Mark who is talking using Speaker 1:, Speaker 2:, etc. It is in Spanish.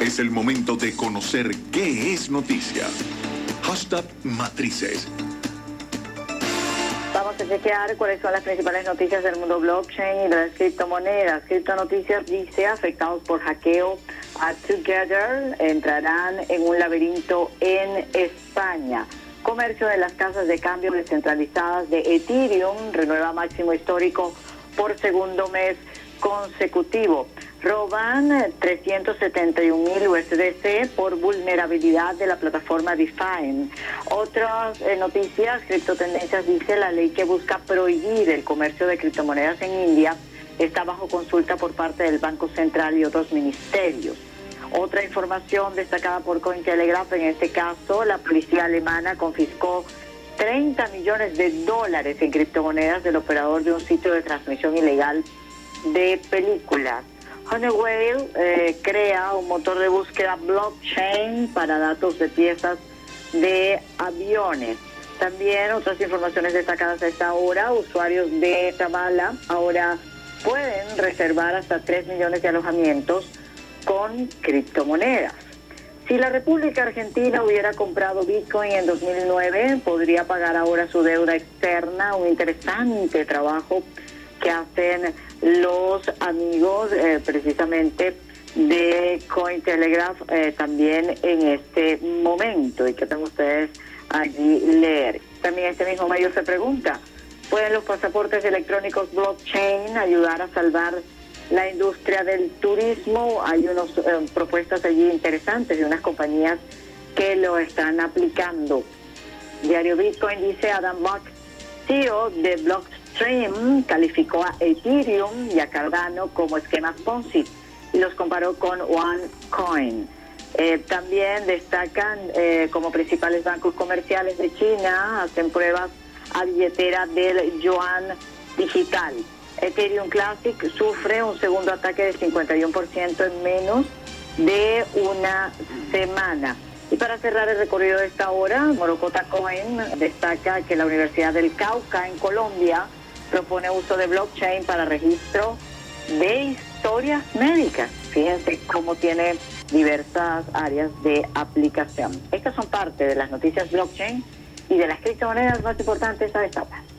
Speaker 1: Es el momento de conocer qué es noticia. Hashtag Matrices.
Speaker 2: Vamos a chequear cuáles son las principales noticias del mundo blockchain y de las criptomonedas. Criptonoticias dice, afectados por hackeo a Together entrarán en un laberinto en España. Comercio de las casas de cambio descentralizadas de Ethereum renueva máximo histórico por segundo mes consecutivo. Roban 371 mil USDC por vulnerabilidad de la plataforma Define. Otras eh, noticias, Criptotendencias dice la ley que busca prohibir el comercio de criptomonedas en India está bajo consulta por parte del Banco Central y otros ministerios. Otra información destacada por Cointelegraph, en este caso, la policía alemana confiscó 30 millones de dólares en criptomonedas del operador de un sitio de transmisión ilegal de películas. Honeywell eh, crea un motor de búsqueda blockchain para datos de piezas de aviones. También otras informaciones destacadas a esta hora, usuarios de Tabala ahora pueden reservar hasta 3 millones de alojamientos con criptomonedas. Si la República Argentina hubiera comprado Bitcoin en 2009, podría pagar ahora su deuda externa, un interesante trabajo que hacen los amigos eh, precisamente de Cointelegraph eh, también en este momento y que tengo ustedes allí leer. También este mismo medio se pregunta, ¿pueden los pasaportes electrónicos blockchain ayudar a salvar la industria del turismo? Hay unas eh, propuestas allí interesantes de unas compañías que lo están aplicando. Diario Bitcoin dice Adam Buck, CEO de Blockchain Stream calificó a Ethereum y a Cardano como esquemas Ponzi y los comparó con OneCoin. Eh, también destacan eh, como principales bancos comerciales de China, hacen pruebas a billetera del yuan digital. Ethereum Classic sufre un segundo ataque de 51% en menos de una semana. Y para cerrar el recorrido de esta hora, Morocota Coin destaca que la Universidad del Cauca en Colombia propone uso de blockchain para registro de historias médicas. Fíjense cómo tiene diversas áreas de aplicación. Estas son parte de las noticias blockchain y de las criptomonedas más importantes a esta hora.